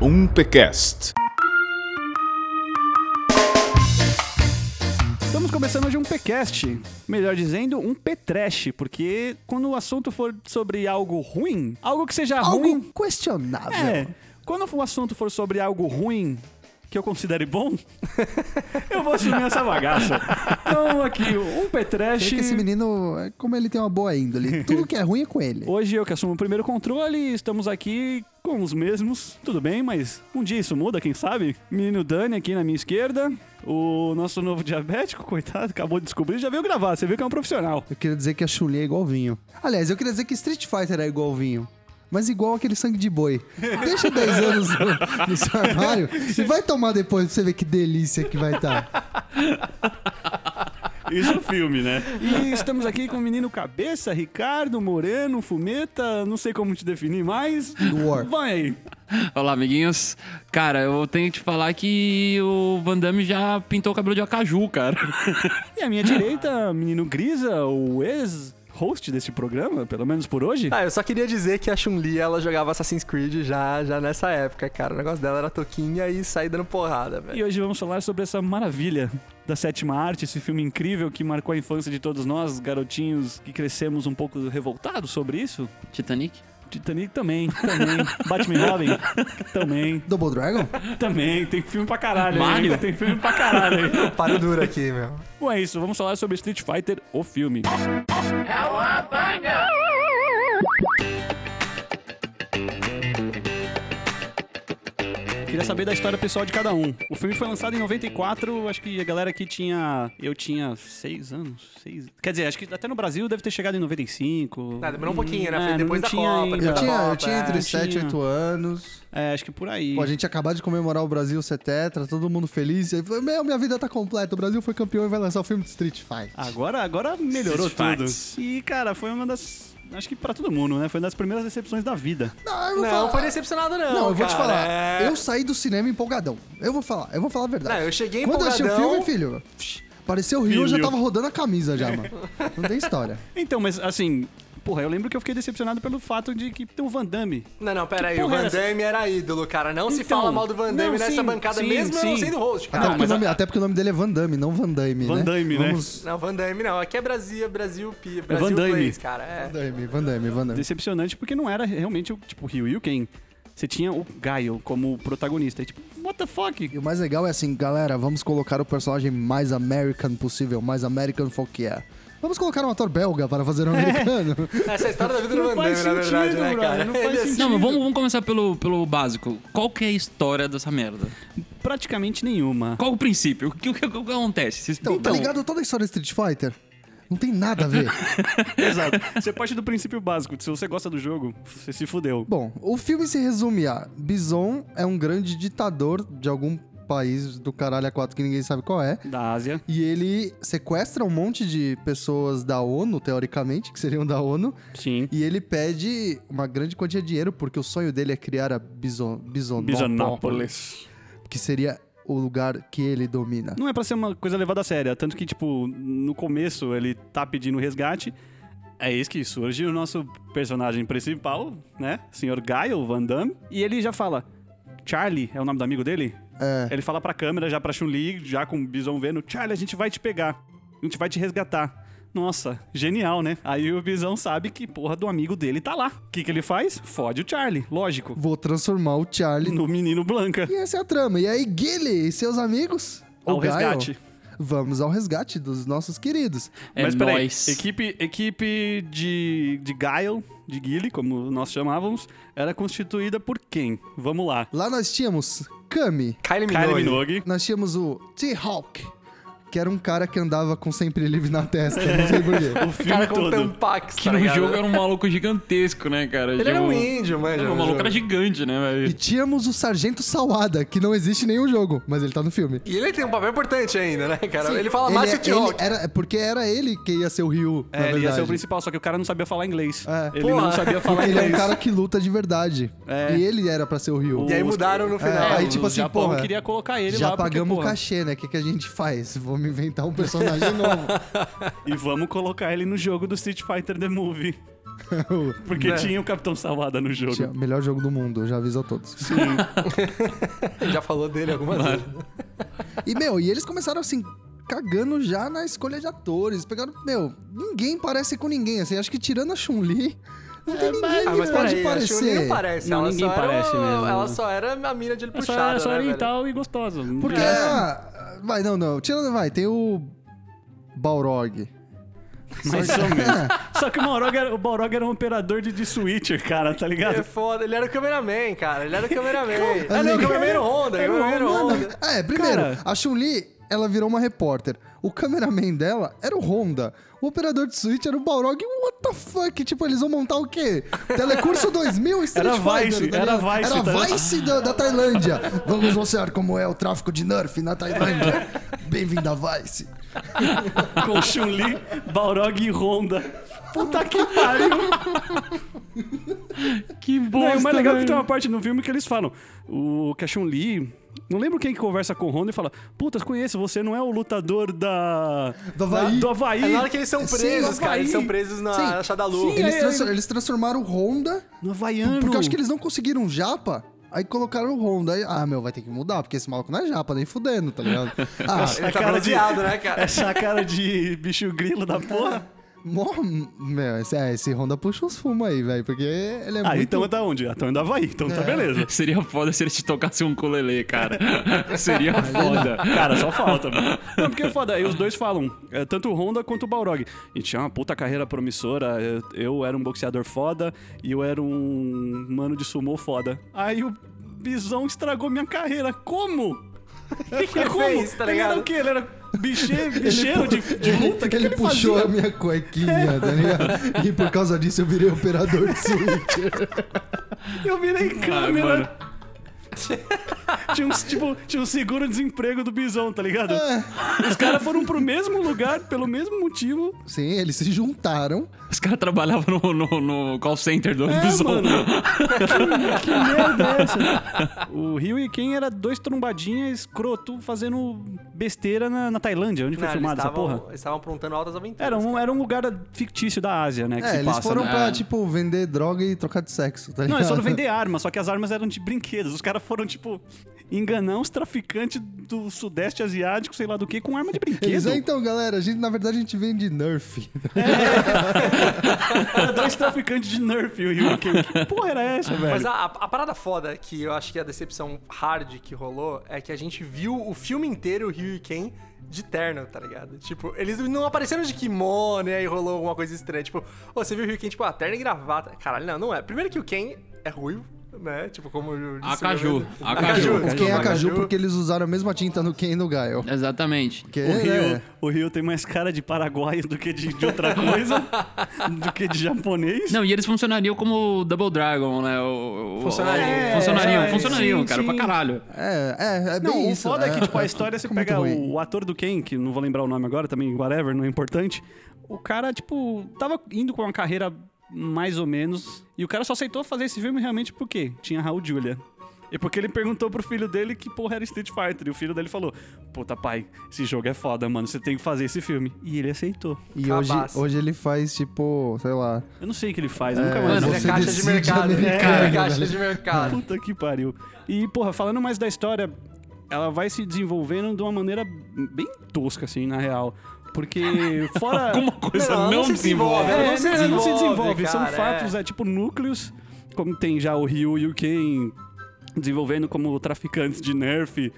Um Pcast. Estamos começando hoje um Pcast, melhor dizendo, um P-Trash, porque quando o assunto for sobre algo ruim, algo que seja Algo ruim. questionável. É, quando o assunto for sobre algo ruim que eu considere bom, eu vou assumir essa bagaça. Então, aqui, um P-Trash. É que esse menino, é como ele tem uma boa índole, tudo que é ruim é com ele. Hoje eu que assumo o primeiro controle, estamos aqui com os mesmos, tudo bem, mas um dia isso muda, quem sabe? Menino Dani aqui na minha esquerda, o nosso novo diabético, coitado, acabou de descobrir, já veio gravar, você viu que é um profissional. Eu queria dizer que a Chun-Li é igual vinho. Aliás, eu queria dizer que Street Fighter é igual vinho. Mas igual aquele sangue de boi. Deixa 10 anos no, no seu armário e vai tomar depois pra você ver que delícia que vai tá. Isso é filme, né? E estamos aqui com o menino Cabeça, Ricardo, Moreno, Fumeta, não sei como te definir mais. War. Vai aí. Olá, amiguinhos. Cara, eu tenho que te falar que o Van Damme já pintou o cabelo de acaju, cara. E à minha direita, menino Grisa, o ex-host desse programa, pelo menos por hoje. Ah, eu só queria dizer que a Chun-Li, ela jogava Assassin's Creed já, já nessa época, cara. O negócio dela era toquinha e sair dando porrada, velho. E hoje vamos falar sobre essa maravilha da sétima arte, esse filme incrível que marcou a infância de todos nós, garotinhos que crescemos um pouco revoltados sobre isso. Titanic? Titanic também, também. Batman Robin, também, Double Dragon? também. Tem filme pra caralho Mario? aí. Tem filme pra caralho. Paro duro aqui, meu. Bom, é isso. Vamos falar sobre Street Fighter, o filme. Queria saber da história pessoal de cada um. O filme foi lançado em 94, acho que a galera aqui tinha. Eu tinha seis anos. Seis... Quer dizer, acho que até no Brasil deve ter chegado em 95. Ah, demorou um pouquinho, né? Foi É, depois não da tinha Copa, ainda. depois Eu da tinha, eu tinha é. entre tinha. 7 e 8 anos. É, acho que por aí. Pô, a gente acabado de comemorar o Brasil ser tetra, todo mundo feliz. E aí, falei, meu, minha vida tá completa. O Brasil foi campeão e vai lançar o filme de Street Fighter. Agora, agora melhorou Street tudo. Fights. E, cara, foi uma das. Acho que pra todo mundo, né? Foi uma das primeiras decepções da vida. Não, eu vou Não, falar. foi decepcionado não, Não, eu vou te cara. falar. É- Eu saí do cinema empolgadão. Eu vou falar, eu vou falar a verdade. Não, eu cheguei Quando eu assisti o empolgadão- filme, filho, psh, apareceu o Rio, eu já tava rodando a camisa já, mano. Não tem história. Então, mas assim. Porra, eu lembro que eu fiquei decepcionado pelo fato de que tem o Van Damme. Não, não, pera aí. O é Van essa? Damme era ídolo, cara. Não se Então, fala mal do Van Damme não, nessa sim, bancada, sim, mesmo eu não sim. sendo host, Até, cara. porque mas o nome, a- até porque o nome dele é Van Damme, não Van Damme, Van né? Damme, né? Vamos... Não, Van Damme não. Aqui é Brasil, Brasil Pia. Brasil Van Damme. Plays, cara. É. Van Damme, Van Damme, Van Damme. Decepcionante porque não era realmente o tipo Ryu e o Ken. Você tinha o Gaio como protagonista. E, tipo, what the fuck? E o mais legal é assim, galera, vamos colocar o personagem mais American possível, mais American folk que é. Vamos colocar um ator belga para fazer um americano. Essa é a história da vida do Não Van Damme, na verdade, sentido, né, cara? não faz é sentido. Não, mas vamos, vamos começar pelo, pelo básico. Qual que é a história dessa merda? Praticamente nenhuma. Qual o princípio? O que, o que- o que acontece? Então, tá ligado toda a história de Street Fighter? Não tem nada a ver. Exato. Você parte do princípio básico. Se você gosta do jogo, você se fudeu. Bom, o filme se resume a Bison é um grande ditador de algum país do caralho a quatro que ninguém sabe qual é. Da Ásia. E ele sequestra um monte de pessoas da ONU, teoricamente, que seriam da ONU, Sim. e ele pede uma grande quantia de dinheiro, porque o sonho dele é criar a Bison, Bisonópolis, Bisonópolis. que seria o lugar que ele domina. Não é pra ser uma coisa levada a sério. Tanto que, tipo, no começo ele tá pedindo resgate. É isso que surge o nosso personagem principal, né? Senhor Gaio Van Damme. E ele já fala. Charlie é o nome do amigo dele? É. Ele fala pra câmera, já pra Chun-Li, já com o Bison vendo: Charlie, a gente vai te pegar. A gente vai te resgatar. Nossa, genial, né? Aí o Bison sabe que porra do amigo dele tá lá. O que, que ele faz? Fode o Charlie, lógico. Vou transformar o Charlie. No menino Blanca. E essa é a trama. E aí, Gilly e seus amigos? Ao o Gaio, resgate. Vamos ao resgate dos nossos queridos. É Mas peraí, nóis. equipe, equipe de, de Guile, de Guile, como nós chamávamos, era constituída por quem? Vamos lá. Lá nós tínhamos Kami. Kylie Kylie Minogue. Minogue. Nós tínhamos o T-Hawk, que era um cara que andava com sempre livre na testa, não sei porquê. O filme Cara com todo. tampax, Que tá no ligado? jogo era um maluco gigantesco, né, cara? Ele era um índio. O no maluco era gigante, né, E velho? tínhamos o Sargento Sawada, que não existe em nenhum jogo, mas ele tá no filme. E ele tem um papel importante ainda, né, cara? Sim, ele fala mais que o é- ele era, é Porque era ele que ia ser o Ryu, na É, ele ia ser o principal, só que o cara não sabia falar inglês. É. Ele Porra. não sabia falar Porque ele é inglês. um cara que luta de verdade. É. E ele era pra ser o Ryu. E aí mudaram no final. É, aí, tipo assim, porra, queria colocar ele Já lá. porque, pagamos o cachê, né? O que, que a gente faz? Vamos inventar um personagem novo. E vamos colocar ele no jogo do Street Fighter The Movie. Porque Né? tinha o Capitão Salvada no jogo. Tinha- Melhor jogo do mundo, já aviso a todos. Ele já falou dele algumas vezes. E, meu, e eles começaram assim, cagando já na escolha de atores. Pegaram, meu, ninguém parece com ninguém, assim. Acho que tirando a Chun-Li, não tem ninguém Ah, que mas pode peraí, parecer. não parece. Não, ela ninguém só era parece o- mesmo. Ela só era a mina de olho só, puxado, é só né, velho? oriental e gostosa. Porque, É. vai, não, não. Tirando, vai, tem o Balrog. Mais ou menos. Só que o Balrog era, o Balrog era um operador de, de switcher, cara, tá Ele ligado? é foda, ele era o cameraman, cara. Ele era o cameraman. ah, Assim, não, o cameraman era o Honda. Era o era. Honda. É, primeiro, Cara. a Chun-Li, ela virou uma repórter. O cameraman dela era o Honda. O operador de Switch era o Balrog. What the fuck? Tipo, eles vão montar o quê? Telecurso 2000 Street Era Fighter, Vice, tá era? Vice, Era tá? Vice da, da Tailândia. Vamos mostrar como é o tráfico de Nerf na Tailândia. Bem-vindo a Vice. Com Chun-Li, Balrog e Honda. Puta que pariu. Que Não, bosta, e o mais legal é que tem uma parte no filme que eles falam. O que a Chun-Li. Não lembro quem que conversa com o Honda e fala: Puta, conheço, você não é o lutador da. Do Havaí. Do Havaí. É na hora que eles são Sim, presos, no cara. Eles são presos na Sim. Da Lua. Sim, Eles, é, trans- é. eles transformaram o Honda. No Havaiano. Porque eu acho que eles não conseguiram um japa. Aí colocaram o Honda. Aí, ah, meu, vai ter que mudar, porque esse maluco não é japa, nem fudendo, tá ligado? Ah, tá cara de- né, cara? Essa cara de bicho grilo da porra. Mó, meu, esse, é, esse Honda puxa uns fumos aí, velho, porque ele é Ah, muito... então é da onde? Então é da Havaí. Então tá É. beleza. Seria foda se ele te tocasse um ukulele, cara. Seria foda. Cara, só falta, mano. Não, porque é foda. Aí os dois falam, é, tanto o Honda quanto o Balrog. Gente tinha uma puta carreira promissora. Eu, eu era um boxeador foda e eu era um mano de sumô foda. Aí o Bison estragou minha carreira. Como? O que ele Como? fez, tá Ele era ligado? o quê? Ele era bicheiro, bicheiro de, de luta? Que ele que ele puxou fazia? a minha cuequinha, tá ligado? E por causa disso eu virei operador de switch. Eu virei câmera. tinha, um, tipo, tinha um seguro-desemprego do Bison, tá ligado? É. Os caras foram pro mesmo lugar, pelo mesmo motivo. Sim, eles se juntaram. Os caras trabalhavam no, no, no call center do É, Bison. mano. que merda é essa? O Rio e Ken era dois trombadinhas escroto fazendo besteira na, na Tailândia, onde foi Não, filmada essa porra. Eles estavam aprontando altas aventuras. Era um, cara. era um lugar fictício da Ásia, né? Que É, se eles passa, foram né? pra, É. tipo, vender droga e trocar de sexo, tá Não, ligado? eles foram vender armas, só que as armas eram de brinquedos. Os caras foram, tipo, enganar uns traficantes do Sudeste Asiático, sei lá do que, com arma de brinquedo. É, então, galera, a gente, na verdade a gente vende Nerf. Era dois traficantes de Nerf, o Rio e Ken. Que porra era essa, velho? Mas a, a parada foda que eu acho que é a decepção hard que rolou é que a gente viu o filme inteiro o Ryu e Ken de terno, tá ligado? Tipo, eles não apareceram de kimono e aí rolou alguma coisa estranha. Tipo, ô, você viu o Ryu e Ken, tipo, ah, terno e gravata. Caralho, não, não é. Primeiro que o Ken é ruivo, né? Tipo, como eu disse. Acaju, eu- Acaju. O Ken é desculpa, Caju porque eles usaram a mesma tinta no Ken e no Gaio. Exatamente. Porque, O Rio, é, o Rio tem mais cara de paraguaio do que de, de outra coisa, do que de japonês. Não, e eles funcionariam como Double Dragon, né? O, o- Funcionariam. o- funcionariam, É, funcionariam, sim, cara, sim. pra caralho. é, é, é bem Não, o isso. foda é que, tipo, a história, você pega ruim. o ator do Ken, que não vou lembrar o nome agora, também, whatever, não é importante. O cara, tipo, tava indo com uma carreira mais ou menos, e o cara só aceitou fazer esse filme realmente porque tinha Raul Julia. E porque ele perguntou pro filho dele que porra era Street Fighter. E o filho dele falou: Puta, pai, esse jogo é foda, mano. Você tem que fazer esse filme. E ele aceitou. E hoje, Cabaço. hoje ele faz, tipo, sei lá. Eu não sei o que ele faz, eu nunca É, mais Mano, você é caixa de mercado. americano, É, caixa velho. de mercado. Puta que pariu. E, porra, falando mais da história, ela vai se desenvolvendo de uma maneira bem tosca, assim, na real. Porque fora. Alguma coisa Não, não, não se desenvolve. desenvolve, É, não se não, não se desenvolve, desenvolve. São cara, fatos, é. é. tipo núcleos, como tem já o Ryu e o Ken desenvolvendo como traficantes de Nerf,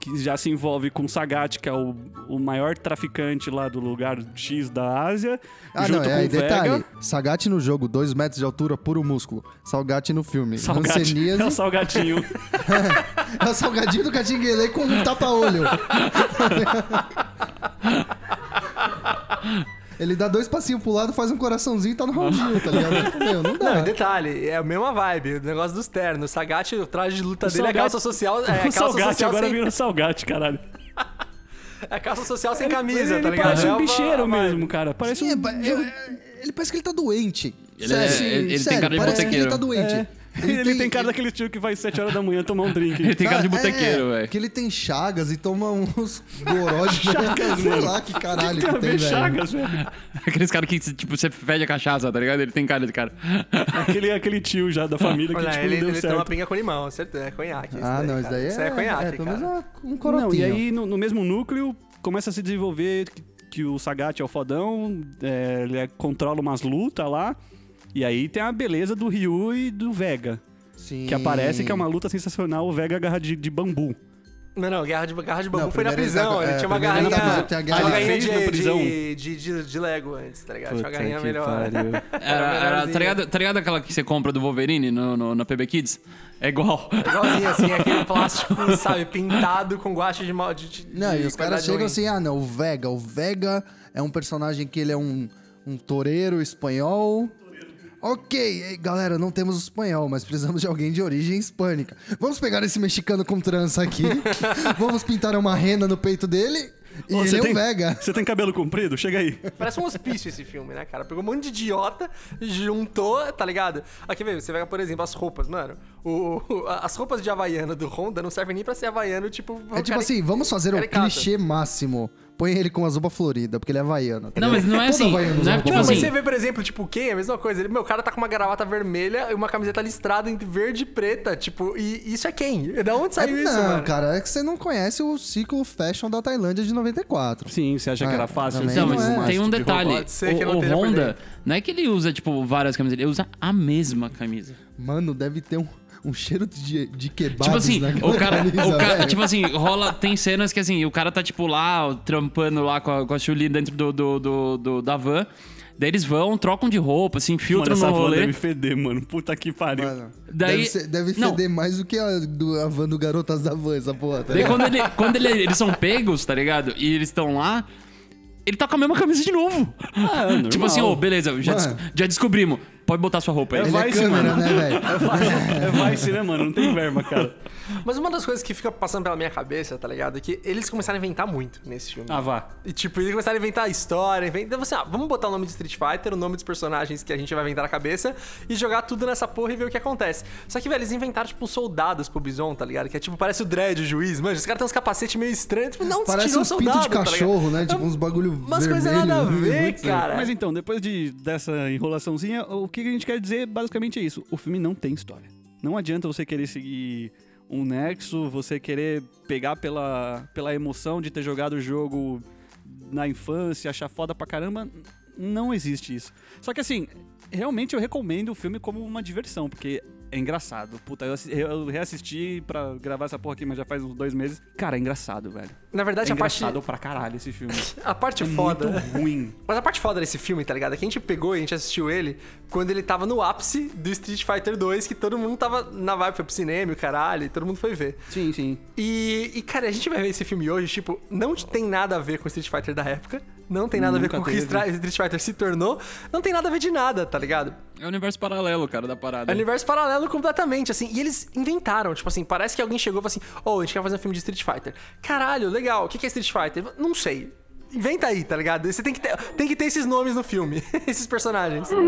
que já se envolve com o Sagat, que é o, o maior traficante lá do lugar X da Ásia, Ah, junto não, com é, e detalhe. Vega. Sagat no jogo, 2 metros de altura, puro músculo. Salgate no filme. Salgat, Hanseníase, é o Salgatinho. é o salgadinho do Catinguele com um tapa-olho. Ele dá dois passinhos pro lado, faz um coraçãozinho e tá no Raul tá ligado? Meu, não dá. Não, e detalhe, é a mesma vibe, o negócio dos ternos. O Sagat, o traje de luta O dele é Salgate- calça social. É, o calça Salgate social agora sem, virou Salgate, caralho. é calça social sem camisa, ele tá ligado? parece É um bicheiro uma- mesmo, cara. Parece Sim, é, um... pa- é- é- ele parece que ele tá doente. Ele é- ele- ele tem sério, cara de parece que ele tá doente. É. Ele, tem- tem cara daquele tio que vai às 7 horas da manhã tomar um drink. Ele tem cara de botequeiro, é, velho. Que ele tem chagas e toma uns goró de chagas, sei lá que caralho Tem que a tem, ver velho. Chagas, velho. Aqueles caras que, tipo, você fede a cachaça, tá ligado? Ele tem cara de cara. Aquele, aquele tio já da família que, Olha, tipo, ele, não deu ele certo. toma pinga com limão, certeza. É conhaque. Ah, não, isso daí é, Isso aí é conhaque, é pelo cara. menos um corotinho. Não, e aí no, no mesmo núcleo começa a se desenvolver que, que o Sagat é o fodão, é, ele é- controla umas lutas lá. E aí tem a beleza do Ryu e do Vega. Sim. Que aparece que é uma luta sensacional, o Vega agarra de, de bambu. Não, não, guerra de, garra de bambu Não, foi na prisão. Ele é, tinha uma primeiro ele garrinha. tem a Tinha garra- uma Ele garrinha fez na prisão. de, de, de, de Lego antes, tá ligado? Tinha uma Puta garrinha que melhor. Era, era, tá, ligado, tá ligado aquela que você compra do Wolverine no, no- na PB Kids? É igual. Igualzinho, assim, aquele plástico, sabe, pintado com guache de mal. De, de, Não, e de os caras chegam ruim. assim, ah, não, o Vega. O Vega é um personagem que ele é um, um toureiro espanhol. Ok, galera, não temos o espanhol, mas precisamos de alguém de origem hispânica. Vamos pegar esse mexicano com trança aqui, vamos pintar uma rena no peito dele e Ô, ele você é tem, o Vega. Você tem cabelo comprido? Chega aí. Parece um hospício esse filme, né, cara? Pegou um monte de idiota, juntou, tá ligado? Aqui, velho, você pega, por exemplo, as roupas, mano. O, o- as roupas de Havaiano do Honda não servem nem pra ser Havaiano, tipo. É tipo assim, vamos fazer o clichê máximo. Põe ele com as roupa florida, porque ele é havaiano. tá Não, mas não é assim, não é tipo Não, mas assim- você vê, por exemplo, tipo, quem? É a mesma coisa. Ele, meu, o cara tá com uma gravata vermelha e uma camiseta listrada entre verde e preta. Tipo, e isso é quem? Da onde É, saiu isso, não, mano? cara, é que você não conhece o ciclo fashion da Tailândia de 94. Sim, você acha que Ah, era fácil? também Não, não mas é. tem um tipo detalhe. Pode ser que O, não o Honda, não é que ele usa, tipo, várias camisas, ele usa a mesma camisa. Mano, deve ter um, um cheiro de, de kebabs Tipo assim, o cara, camisa, o cara velho. tipo assim, rola, tem cenas que assim, o cara tá tipo lá, trampando lá com a, com a Chuli dentro do, do, do- do- da van. Daí eles vão, trocam de roupa, assim, Mano, filtram essa no van rolê. deve feder, mano. Puta que pariu. Mano, Daí- deve, ser- deve Não. feder mais do que a, do, a van do Garotas da Van, essa porra. Tá Daí quando, ele, quando ele- eles são pegos, tá ligado? E eles estão lá, ele tá com a mesma camisa de novo. Ah, normal. Tipo assim, ô, beleza, já, des- Mano. já descobrimos. Pode botar sua roupa aí. É é Vice, câmera, mano. né, velho? É Vice, né, mano? Não tem verba, cara. Mas uma das coisas que fica passando pela minha cabeça, tá ligado? É que eles começaram a inventar muito nesse filme. Ah, vá. E tipo, eles começaram a inventar história, inventar. Você, ah, vamos botar o nome de Street Fighter, o nome dos personagens que a gente vai inventar na cabeça e jogar tudo nessa porra e ver o que acontece. Só que, velho, eles inventaram, tipo, soldados pro Bison, tá ligado? Que é tipo, parece o Dredd, o juiz. Mano, os caras têm uns capacetes meio estranhos. Tipo, não, você Parece tirou pintos soldado, de tá cachorro, né? Tipo uns bagulho Umas coisas vermelho, nada a muito ver, cara. Mas então, depois de, dessa enrolaçãozinha, o que a gente quer dizer basicamente é isso. O filme não tem história. Não adianta você querer seguir um nexo, você querer pegar pela, pela emoção de ter jogado o jogo na infância, achar foda pra caramba. Não existe isso. Só que assim, realmente eu recomendo o filme como uma diversão, porque é engraçado. Puta, eu, eu reassisti pra gravar essa porra aqui, mas já faz uns dois meses. Cara, é engraçado, velho. Na verdade, É a parte, engraçado pra caralho esse filme. a parte É foda. muito ruim. Mas a parte foda desse filme, tá ligado? É que a gente pegou e a gente assistiu ele quando ele tava no ápice do Street Fighter 2, que todo mundo tava na vibe, foi pro cinema caralho, e todo mundo foi ver. Sim, sim. E, e, cara, a gente vai ver esse filme hoje, tipo, não tem nada a ver com o Street Fighter da época, não tem nada a ver Nunca com o que. Stra- Street Fighter se tornou, não tem nada a ver de nada, tá ligado? É o universo paralelo, cara, da parada. É um universo paralelo completamente, assim. E eles inventaram, tipo assim, parece que alguém chegou e falou assim: Ô, a gente quer fazer um filme de Street Fighter. Caralho, legal. O que que é Street Fighter? Não sei. Inventa aí, tá ligado? Você tem que ter, tem que ter esses nomes no filme, esses personagens.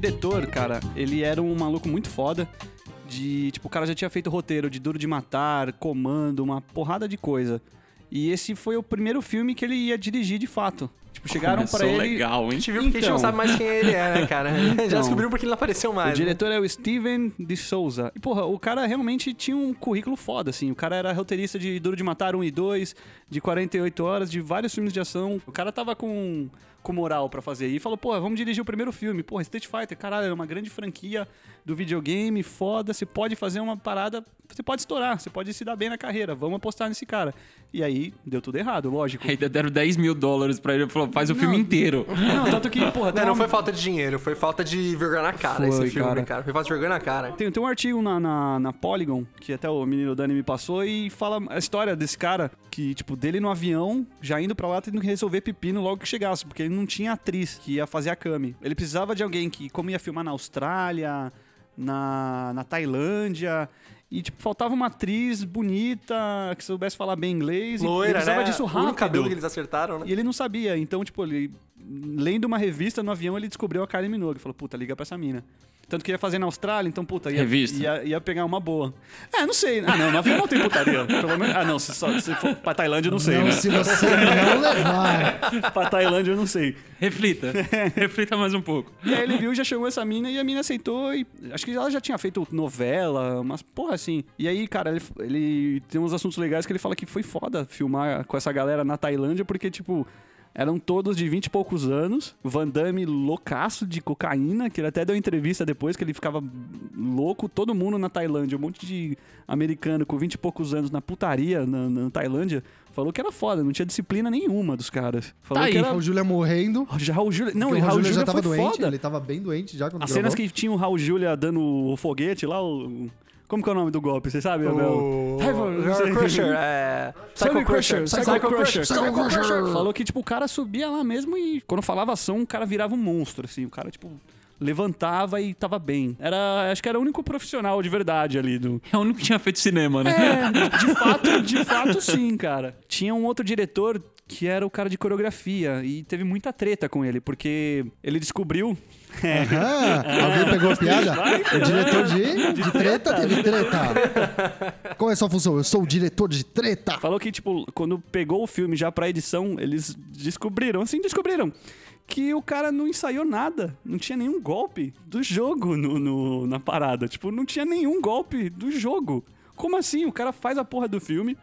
diretor, cara, ele era um maluco muito foda. De, tipo, o cara já tinha feito roteiro de Duro de Matar, Comando, uma porrada de coisa. E esse foi o primeiro filme que ele ia dirigir de fato. Tipo, chegaram pra ele. legal, A hein? gente viu porque a gente não Então. sabe mais quem ele é, né, cara? Já Então. descobriu porque ele não apareceu O mais. né? diretor é o Steven de Souza. E, porra, o cara realmente tinha um currículo foda, assim. O cara era roteirista de Duro de Matar 1 e 2, de 48 horas, de vários filmes de ação. O cara tava com, com moral pra fazer. E falou, porra, vamos dirigir o primeiro filme. Porra, Street Fighter, caralho, é uma grande franquia do videogame, foda. Você pode fazer uma parada, você pode estourar, você pode se dar bem na carreira. Vamos apostar nesse cara. E aí, deu tudo errado, lógico. Ainda deram 10 mil dólares pra ele e falou, faz o filme inteiro. Não, tanto que, porra, Não, não uma- foi falta de dinheiro, foi falta de vergonha na cara Foi, esse filme, cara. cara. Foi falta de vergonha na cara. Tem, tem um artigo na, na, na Polygon, que até o menino Dani me passou, e fala a história desse cara, que, tipo, dele no avião, já indo pra lá, tendo que resolver pepino logo que chegasse, porque ele não tinha atriz que ia fazer a Kami. Ele precisava de alguém que, como ia filmar na Austrália, na, na Tailândia, E, tipo, faltava uma atriz bonita, que soubesse falar bem inglês. e ele Loira, precisava né? disso O rápido. único cabelo que eles acertaram, né? E ele não sabia. Então, tipo, ele... Lendo uma revista no avião, ele descobriu a Kylie Minogue. Falou, puta, liga pra essa mina. Tanto que ia fazer na Austrália, então, puta, ia, Revista. ia, ia pegar uma boa. É, não sei. Ah, não, no avião não tem putaria. Pelo menos... Ah, não, se, só, se for pra Tailândia, eu não sei, não, né? se você não levar. pra Tailândia, eu não sei. Reflita. Reflita mais um pouco. E aí ele viu, já chamou essa mina e a mina aceitou. E acho que ela já tinha feito novela, umas porra assim. E aí, cara, ele, ele tem uns assuntos legais que ele fala que foi foda filmar com essa galera na Tailândia, porque, tipo. Eram todos de 20 e poucos anos. Van Damme loucaço de cocaína, que ele até deu entrevista depois que ele ficava louco. Todo mundo na Tailândia, um monte de americano com 20 e poucos anos na putaria na, na Tailândia, falou que era foda, não tinha disciplina nenhuma dos caras. Falou Tá que aí. era. O Júlia morrendo. Já Raul Júlia. Não, e o Raul Júlia já tava foi doente. foda. Ele tava bem doente já quando As gravou. cenas que tinha o Raul Júlia dando o foguete lá, o. Como que é o nome do golpe? Você sabe, Abel? O... Crusher, é... Psycho Crusher, Psycho Crusher. Psycho Crusher. Falou que, tipo, o cara subia lá mesmo e quando falava ação, o cara virava um monstro, assim. O cara, tipo, levantava e tava bem. Era, acho que era o único profissional de verdade ali do... É o único que tinha feito cinema, né? É, de fato, de fato sim, cara. Tinha um outro diretor que era o cara de coreografia e teve muita treta com ele, porque ele descobriu Ah, alguém pegou a piada? O diretor de, de treta teve treta. Qual é a sua função? Eu sou o diretor de treta. Falou que, tipo, quando pegou o filme já pra edição, eles descobriram, assim, descobriram que o cara não ensaiou nada. Não tinha nenhum golpe do jogo no, no- na parada. Tipo, não tinha nenhum golpe do jogo. Como assim? O cara faz a porra do filme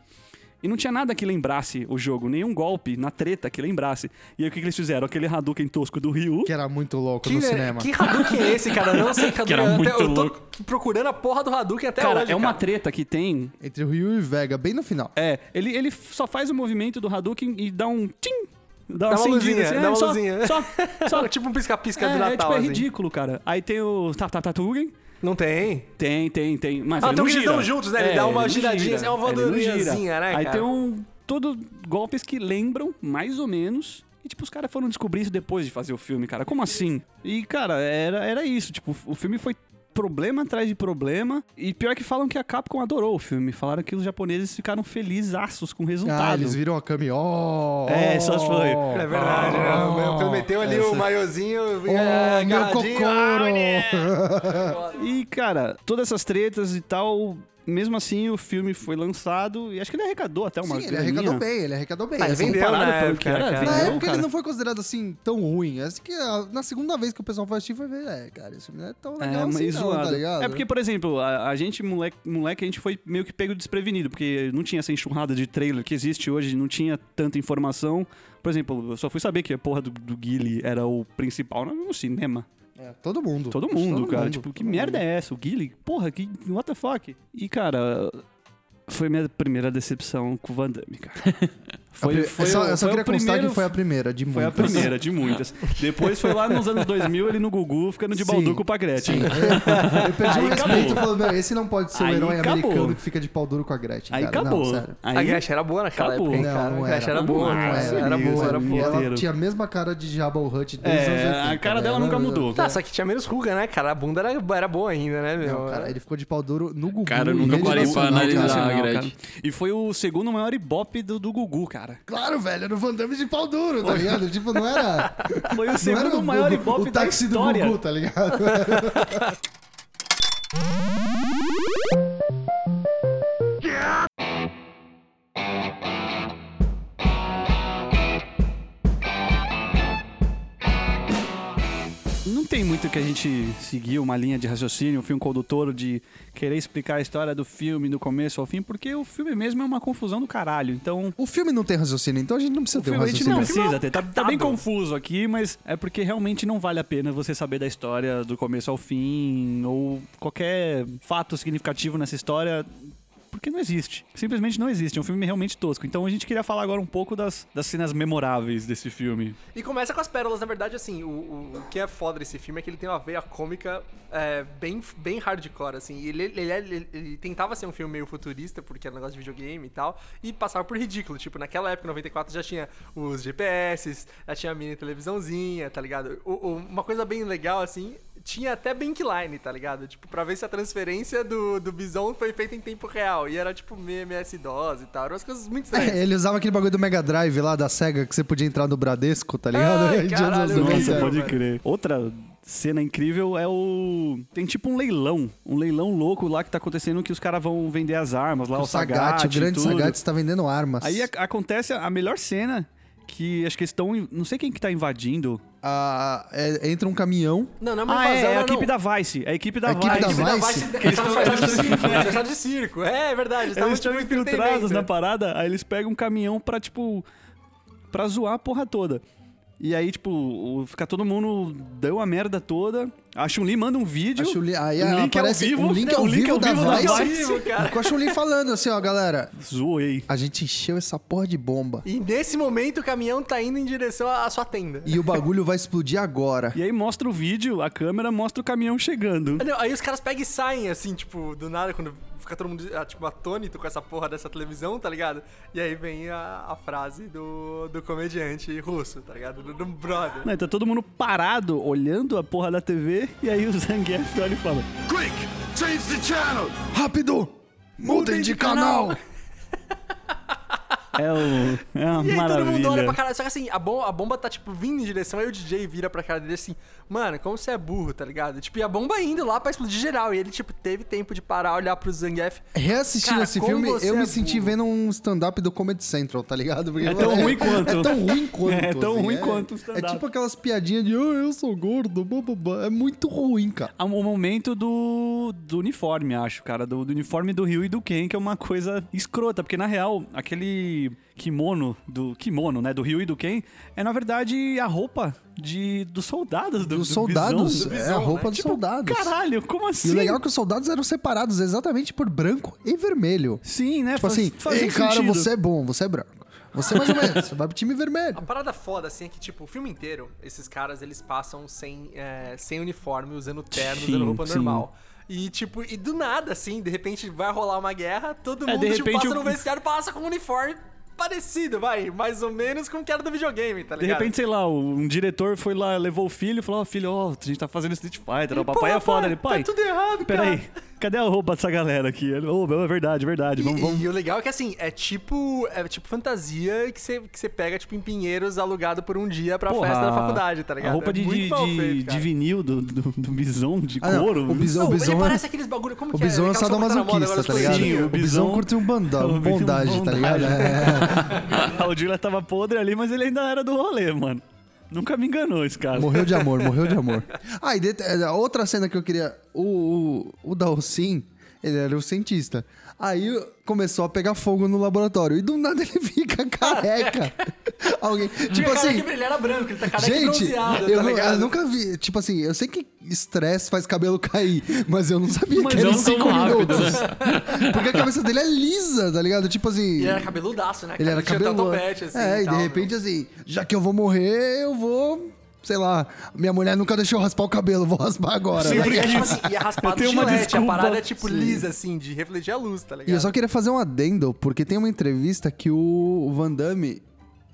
e não tinha nada que lembrasse o jogo, nenhum golpe na treta que lembrasse. E aí o que, que eles fizeram? Aquele Hadouken tosco do Ryu. Que era muito louco Que, no cinema. que Hadouken é esse, cara? Eu não sei que Hadouken era é. muito eu tô louco. procurando a porra do Hadouken até Cara, hoje, é uma cara. treta que tem. Entre o Ryu e o Vega, bem no final. É, ele, ele só faz o movimento do Hadouken e dá um tim. Dá Dá uma luzinha, assim, dá é, uma só, luzinha. Só, só, tipo um pisca-pisca é, do é, Natal, tipo, é assim. ridículo, cara. Aí tem o Tap Tap Tatugen. Não tem. Tem, tem, tem. Mas Ah, então eles dão juntos, né? Ele dá uma giradinha, gira. é uma gira. voadorinhazinha, né, Aí cara? tem um... Todo golpes que lembram, mais ou menos... E, tipo, os caras foram descobrir isso depois de fazer o filme, cara. Como assim? E, cara, era, era isso. Tipo, o filme foi problema atrás de problema. E pior que falam que a Capcom adorou o filme. Falaram que os japoneses ficaram felizes com o resultado. Ah, eles viram a Kami. Oh, É, só foi. É verdade, né? Oh, Eu meteu ali o maiozinho, Oh, é, meu agarradinho. Ah, cocoro. E, cara, todas essas tretas e tal, mesmo assim o filme foi lançado e acho que ele arrecadou até uma Sim, ele graninha. arrecadou bem, ele arrecadou bem. Ah, ele vendeu comparado na época, era, cara. Na época cara. ele não foi considerado assim tão ruim. Acho que ah, na segunda vez que o pessoal foi assistir foi ver, é, cara, esse filme não é tão legal É, assim não, tá ligado? é porque, por exemplo, a, a gente, moleque, moleque, a gente foi meio que pego desprevenido, porque não tinha essa enxurrada de trailer que existe hoje, não tinha tanta informação. Por exemplo, eu só fui saber que a porra do, do Guile era o principal no cinema. É, todo mundo. Todo mundo, cara. mundo, tipo, que todo merda mundo. é essa? O Guile? Porra, que. What the fuck? E, cara. Foi minha primeira decepção com o Van Damme, cara. Foi, foi, eu só, o- eu só foi o queria constar primeiro- que foi a primeira de Foi a muitas. primeira de muitas. Depois foi lá nos anos 2000, ele no Gugu, ficando de Sim. balduco pra Gretchen. Eu perdi Aí o respeito acabou. falando, meu, esse não pode ser o Aí herói acabou. americano que fica de pau duro com a Gretchen. Aí cara. acabou. Não, sério. Aí, A Gretchen era boa naquela Acabou. época, hein, Não, cara. não a Gretchen era. era boa, Não era. Era boa, era Sim, boa. Ela tinha a mesma cara de Jabba o Hutt desde os anos É, 80. a cara dela velho. nunca mudou. Tá, só que tinha menos ruga, né, cara? A bunda era, era boa ainda, né, meu? Cara, ele ficou de pau duro no Gugu. Cara, eu nunca parei pra analisar. a Gretchen. E foi o segundo maior ibope do, do Gugu, cara. Claro, velho, era o Van Damme de pau duro, tá ligado? Tipo, não era... Foi o segundo o maior Gugu, ibope o da táxi do história. Gugu, tá ligado? Não tem muito que a gente seguir uma linha de raciocínio, um filme condutor de querer explicar a história do filme do começo ao fim, porque o filme mesmo é uma confusão do caralho. Então, O filme não tem raciocínio, então a gente não precisa o ter um filme a gente raciocínio. não filme é precisa ter. Tá, tá bem confuso aqui, mas é porque realmente não vale a pena você saber da história do começo ao fim, ou qualquer fato significativo nessa história. Porque não existe. Simplesmente não existe. É um filme realmente tosco. Então a gente queria falar agora um pouco das, das cenas memoráveis desse filme. E começa com as pérolas, na verdade, assim, o, o, o que é foda desse filme é que ele tem uma veia cômica é, bem, bem hardcore, assim. Ele, ele, ele, ele tentava ser um filme meio futurista, porque era um negócio de videogame e tal, e passava por ridículo. Tipo, naquela época, 94, já tinha os GPS, já tinha a mini televisãozinha, tá ligado? O- uma coisa bem legal, assim, tinha até bankline, tá ligado? Tipo, pra ver se a transferência do, do Bison foi feita em tempo real. E era tipo MS-DOS e tal. Eram umas coisas muito estranhas. É, ele usava aquele bagulho do Mega Drive lá da SEGA que você podia entrar no Bradesco, tá ligado? Ai, caralho, Nossa, é. pode crer. Outra cena incrível é o. Tem tipo um leilão. Um leilão louco lá que tá acontecendo que os caras vão vender as armas lá, o, O Sagat, Sagat. o grande tudo. Sagat está vendendo armas. Aí a- acontece a melhor cena que acho que eles estão. Não sei quem que tá invadindo. Ah, é, entra um caminhão. Não, não é uma Ah, é, invasão, é a não, equipe não. da Vice. É a equipe da A equipe Vice. da A equipe da Vice? Vice eles estavam de circo. é, disfarçados de circo. É, é verdade. Eles estavam Eles estão infiltrados na parada, aí eles pegam um caminhão pra, tipo, pra zoar a porra toda. E aí, tipo, o- fica todo mundo, deu a merda toda. A Chun-Li manda um vídeo. A Chun-Li- aí um link aparece ao vivo. um link ao um link vivo ao da vivo da Vice. Vice. cara. Com a Chun-Li falando assim, ó, galera. Zoei. A gente encheu essa porra de bomba. E nesse momento o caminhão tá indo em direção à sua tenda. E o bagulho vai explodir agora. E aí mostra o vídeo, a câmera mostra o caminhão chegando. Aí os caras pegam e saem, assim, tipo, do nada, quando fica todo mundo, ah, tipo, atônito com essa porra dessa televisão, tá ligado? E aí vem a, a frase do, do comediante russo, tá ligado? Do, do brother. Né, tá todo mundo parado, olhando a porra da TV, e aí o Zangief olha e fala: Quick, change the channel. Rápido! Mudem de canal! É, o, é uma E aí todo mundo olha pra maravilha. caralho. Só que assim, a bomba, a bomba tá, tipo, vindo em direção, aí o DJ vira pra cara dele assim, mano, como você é burro, tá ligado? Tipo, e a bomba indo lá pra explodir geral. E ele, tipo, teve tempo de parar, olhar pro Zangief. Reassistindo Cara, esse filme, eu é me senti burro. vendo um stand-up do Comedy Central, tá ligado? Porque É tão ruim quanto. É tão ruim quanto. É tão assim, ruim quanto o stand-up. É tipo aquelas piadinhas de, oh, eu sou gordo, bababá. É muito ruim, cara. Há um momento do, do uniforme, acho, cara. Do, do uniforme do Ryu e do Ken, que é uma coisa escrota. Porque, na real, aquele kimono, do kimono, né? Do Ryu e do Ken, é, na verdade, a roupa de, dos soldados do, Dos do soldados, Bison. é a roupa né? dos Tipo, soldados. Caralho, como assim? E o legal é que os soldados eram separados exatamente por branco e vermelho. Sim, né? Tipo faz- assim, faz ei, cara, sentido. você é bom, você é branco. Você mais ou menos, você vai pro time A vermelho. parada foda, assim, é que, tipo, o filme inteiro, esses caras, eles passam sem, é, sem uniforme, usando terno, Sim, usando roupa sim. normal. E, tipo, e do nada, assim, de repente vai rolar uma guerra, todo É, mundo, de tipo, repente passa o- no vestiário, passa com um uniforme parecido, vai, mais ou menos com o que era do videogame, tá De ligado? repente, sei lá, um diretor foi lá, levou o filho e falou: Ó, filho, ó, a gente tá fazendo Street Fighter, o papai é foda. pai, Ele, pai, Tá tudo errado, cara. peraí, cadê a roupa dessa galera aqui? Ele, meu, é verdade, é verdade. E, Vamos, vamos. e o legal é que assim, é tipo, é tipo fantasia que você que você pega tipo em Pinheiros alugado por um dia pra Porra, festa da faculdade, tá ligado? A roupa é de, de, feito, de vinil do, do, do bison, de Ah, não, couro. o bison- Não, Bison ele é- parece aqueles bagulho, como O que é? Bison é Aquela sopa que tá sadomasoquista, tá ligado? Sim, o o Bison curte um banda, o um Bison bondage, tá ligado? É. o Julia tava podre ali, mas ele ainda era do rolê, mano. Nunca me enganou esse cara. Morreu de amor, morreu de amor. Ah, e é, outra cena que eu queria. O, o, o Dalcin, ele era o cientista. Aí começou a pegar fogo no laboratório. E do nada ele fica careca. Alguém. Tipo cara assim. que ele era branco, ele tá careca e Gente, bronzeado, eu, tá eu nunca vi. Tipo assim, eu sei que estresse faz cabelo cair, mas eu não sabia Mas que era em não tão 5 rápido, minutos. Porque a cabeça dele é lisa, tá ligado? Tipo assim. Ele era cabeludaço, né? Ele era Tinha cabeludo. assim, é, e de tal, repente, assim, já que eu vou morrer, eu vou. Sei lá, minha mulher nunca deixou eu raspar o cabelo, vou raspar agora. E, tá aí, ligado? tipo assim, e é raspado Eu tenho de uma gilete, a desculpa. parada é tipo lisa, assim, de refletir a luz, tá ligado? E eu só queria fazer um adendo, porque tem uma entrevista que o Van Damme.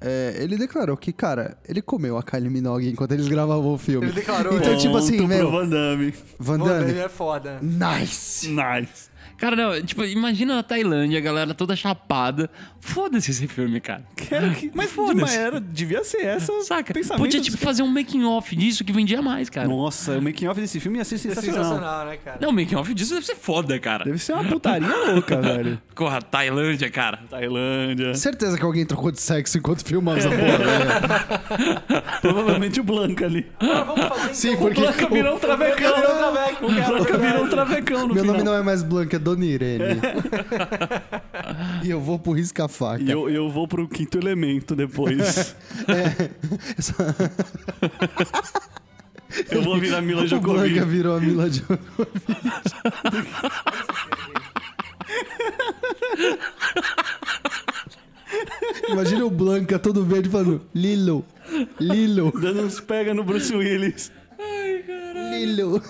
é, ele declarou que, cara, ele comeu a Kylie Minogue enquanto eles gravavam o filme. Ele declarou, Então, né? tipo assim, Ponto meu, Van Damme. Van Van Damme, Damme é foda. nice. Nice. Cara, não, tipo, imagina na Tailândia, a galera toda chapada. Foda-se esse filme, cara. Quero que... Mas Foda-se. era, devia ser essa. Saca? pensamento Podia, tipo, fazer um making off disso que vendia mais, cara. Nossa, o making off desse filme ia ser É sensacional. sensacional, né, cara? Não, o making off disso deve ser foda, cara. Deve ser uma putaria louca, velho. Corra, Tailândia, cara. Tailândia. Certeza que alguém trocou de sexo enquanto filmava essa porra. né? Provavelmente o Blanca ali. Agora vamos fazer então. Sim, porque. Blanca virou um travecão. Traveco, O cara, Blanca virou um travecão no Meu final. nome não é mais Blanca, é Dona Irene. e eu vou pro risca-faca. E eu, eu vou pro quinto elemento depois. eu vou virar Mila O Blanca Djokovic. virou a Mila Djokovic. Imagina o Blanca todo verde falando Lilo, Lilo, Dando uns pega no Bruce Willis. Lilo.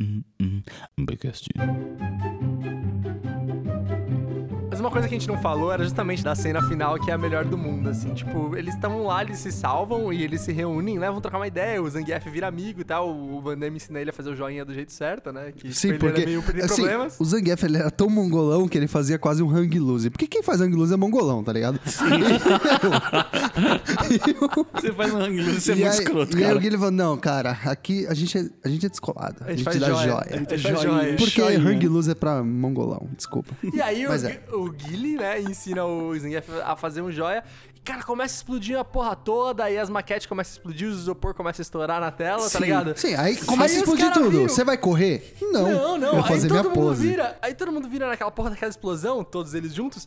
Mas Mas uma coisa que a gente não falou era justamente da cena final, que é a melhor do mundo, assim. Tipo, eles estão lá, eles se salvam e eles se reúnem, né? Vão trocar uma ideia. O Zangief vira amigo e tal. O Van Damme ensina ele a fazer o joinha do jeito certo, né? Que Sim, tipo, ele porque era meio assim, problemas. o Zangief ele era tão mongolão que ele fazia quase um hang loose. Porque quem faz hang loose é mongolão, tá ligado? Você faz um hang loose, você é muito aí, escroto, e aí o Guilherme falou, não, cara, aqui a gente é, a gente é descolado. A gente, faz dá joia. joia. A gente faz Joinha. joia. Porque Joinha. hang loose é pra mongolão, desculpa. E aí o, Mas é. Gui- o Guile, né, ensina o Zangief a fazer um joia. E, cara, começa a explodir a porra toda, aí as maquetes começam a explodir, os isopor começam a estourar na tela, tá ligado? Sim, aí começa Aí a explodir tudo. viram. Você vai correr? Não. Não, não. Eu vou aí fazer todo minha mundo pose. vira. Aí todo mundo vira naquela porra daquela explosão, todos eles juntos.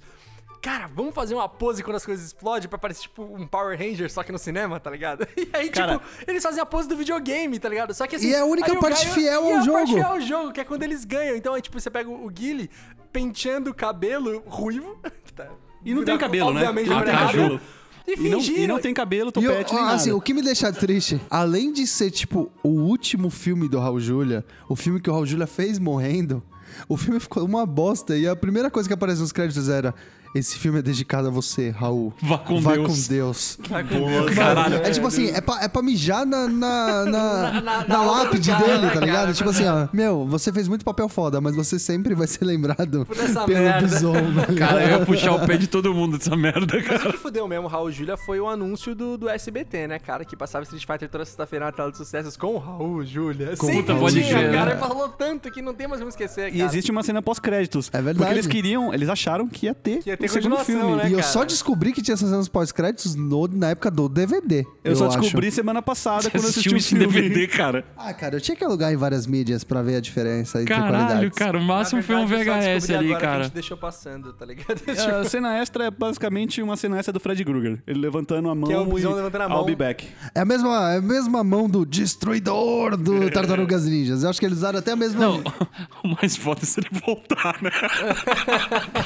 Cara, vamos fazer uma pose quando as coisas explodem pra parecer tipo um Power Ranger, só que no cinema, tá ligado? E aí, Cara- tipo, eles fazem a pose do videogame, tá ligado? Só que assim. E é a única parte Gaio- fiel e ao a jogo. parte fiel ao jogo, que é quando eles ganham. Então, aí, tipo, você pega o Guile penteando o cabelo ruivo. tá- E não tem cabelo, né? Obviamente, Ah, não tem tá. E E não, e não tem cabelo, E eu- topete, nem assim, nada. o que me deixa triste, além de ser, tipo, o último filme do Raul Julia, o filme que o Raul Julia fez morrendo, o filme ficou uma bosta. E a primeira coisa que apareceu nos créditos era: Esse filme é dedicado a você, Raul. Vá com Vai Deus." com Deus. Vai com Boa, Deus. caralho. É tipo assim, é pra, é pra mijar na, na, na, Na- na- lápide cara, dele, tá cara, ligado? pra tipo assim, ó, meu, você fez muito papel foda, mas você sempre vai ser lembrado Por essa pelo merda. Bison, tá? Cara, eu ia puxar o pé de todo mundo dessa merda, Mas cara. o que fudeu mesmo Raul Júlia foi o anúncio do, do SBT, né, cara? Que passava Street Fighter toda sexta-feira na tela de sucessos com o Raul Júlia. Com Sempre pode tinha, crer, cara. né? Ele falou tanto que não tem mais como esquecer, cara. E existe uma cena pós-créditos. É verdade. Porque eles queriam, eles acharam que ia ter, Que ia ter o segundo filme. né? E eu cara? só descobri que tinha essas cenas pós-créditos no- na época do DVD. Eu, só acho. descobri semana passada quando eu assisti Assistiu o filme. DVD, cara. Ah, cara, eu tinha que alugar em várias mídias pra ver a diferença entre Caralho, qualidades. cara, o máximo foi um verdade, eu só VHS ali, agora que A cara. gente deixou passando, tá ligado? É, A cena extra é basicamente uma cena extra do Fred Krueger. Ele levantando a mão é o e levantando a I'll mão. be back. É a mesma, é a mesma mão do destruidor do Tartarugas Ninjas. Eu acho que eles usaram até a mesma. Não, o mais foda é se ele voltar, né?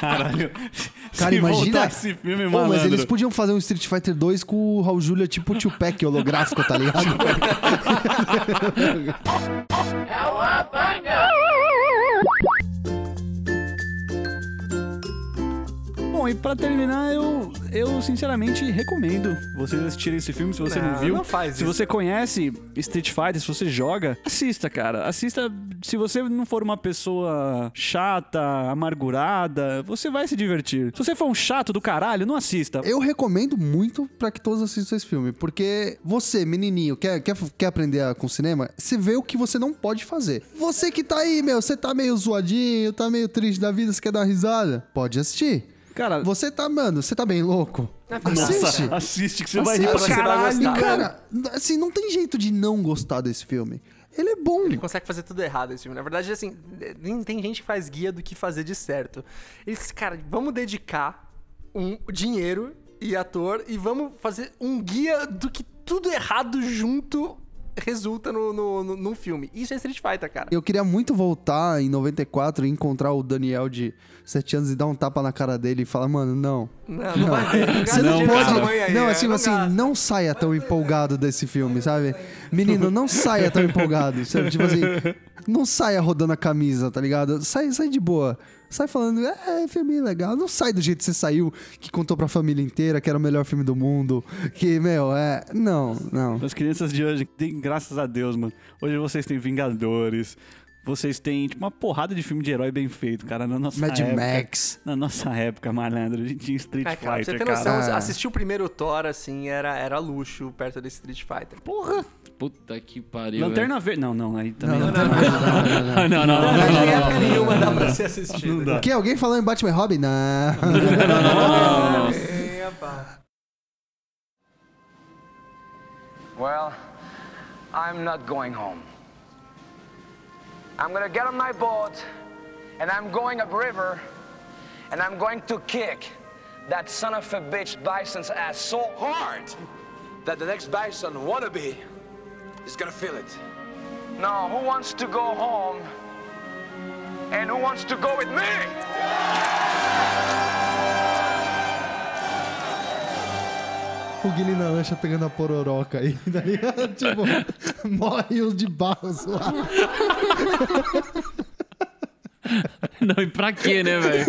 Caralho. Cara, Se imagina. esse filme, Pô, malandro. mas eles podiam fazer um Street Fighter 2 com o Raul Julia tipo o Tupac holográfico, tá ligado? Bom, e pra terminar, eu, eu sinceramente recomendo vocês assistirem esse filme se você não, Não, viu. não faz se isso. você conhece Street Fighter, se você joga, assista, cara. Assista. Se você não for uma pessoa chata, amargurada, você vai se divertir. Se você for um chato do caralho, não assista. Eu recomendo muito pra que todos assistam esse filme, porque você, menininho, quer, quer, quer aprender a- com cinema, você vê o que você não pode fazer. Você que tá aí, meu, você tá meio zoadinho, tá meio triste da vida, você quer dar uma risada, pode assistir. Cara, Você tá, mano, você tá bem louco? Assiste. nossa, assiste que você vai rir Assiste. pra Você vai gostar. E, cara, assim, não tem jeito de não gostar desse filme. Ele é bom. Ele consegue fazer tudo errado esse filme. Na verdade, assim, nem tem gente que faz guia do que fazer de certo. Eles, cara, vamos dedicar um dinheiro e ator e vamos fazer um guia do que tudo errado junto resulta no, no, no, num filme. Isso é Street Fighter, cara. Eu queria muito voltar em 94 e encontrar o Daniel de 7 anos e dar um tapa na cara dele e falar, mano, não. Não, não, vai ver. Não Você não, pode. mãe aí, não, é, assim, assim, gasta. não saia tão empolgado desse filme, sabe? Menino, não saia tão empolgado. Sabe? Tipo assim, não saia rodando a camisa, tá ligado? Sai, sai de boa. Sai falando, é, filme legal. Não sai do jeito que você saiu, que contou pra família inteira que era o melhor filme do mundo. Que, meu, é. Não, não. As crianças de hoje, tem, graças a Deus, mano. Hoje vocês têm Vingadores. Vocês têm tipo, uma porrada de filme de herói bem feito, cara. Na nossa Mad época. Max. Na nossa época, malandro. A gente tinha Street É, cara, pra você Fighter, ter noção, cara. assistir o primeiro Thor, assim, era, era luxo perto desse Street Fighter. Porra! Puta que pariu. Lanterna Verde. Não, não, aí também. Não, Não, não, não, não, não, não. Não, não, não. Não, época nenhuma dá pra ser assistido. dá. O que? Alguém falou em Batman Robin? Não. Epa. Well, I'm not going home. I'm gonna get on my boat and I'm going upriver and I'm going to kick that son of a bitch Bison's ass so hard That the next Bison wannabe is gonna feel it. Now, who wants to go home and who wants to go with me? O Guilherme na lancha pegando a pororoca aí, tá ligado? Tipo, morre os de barros lá. Não, e pra quê, né, velho?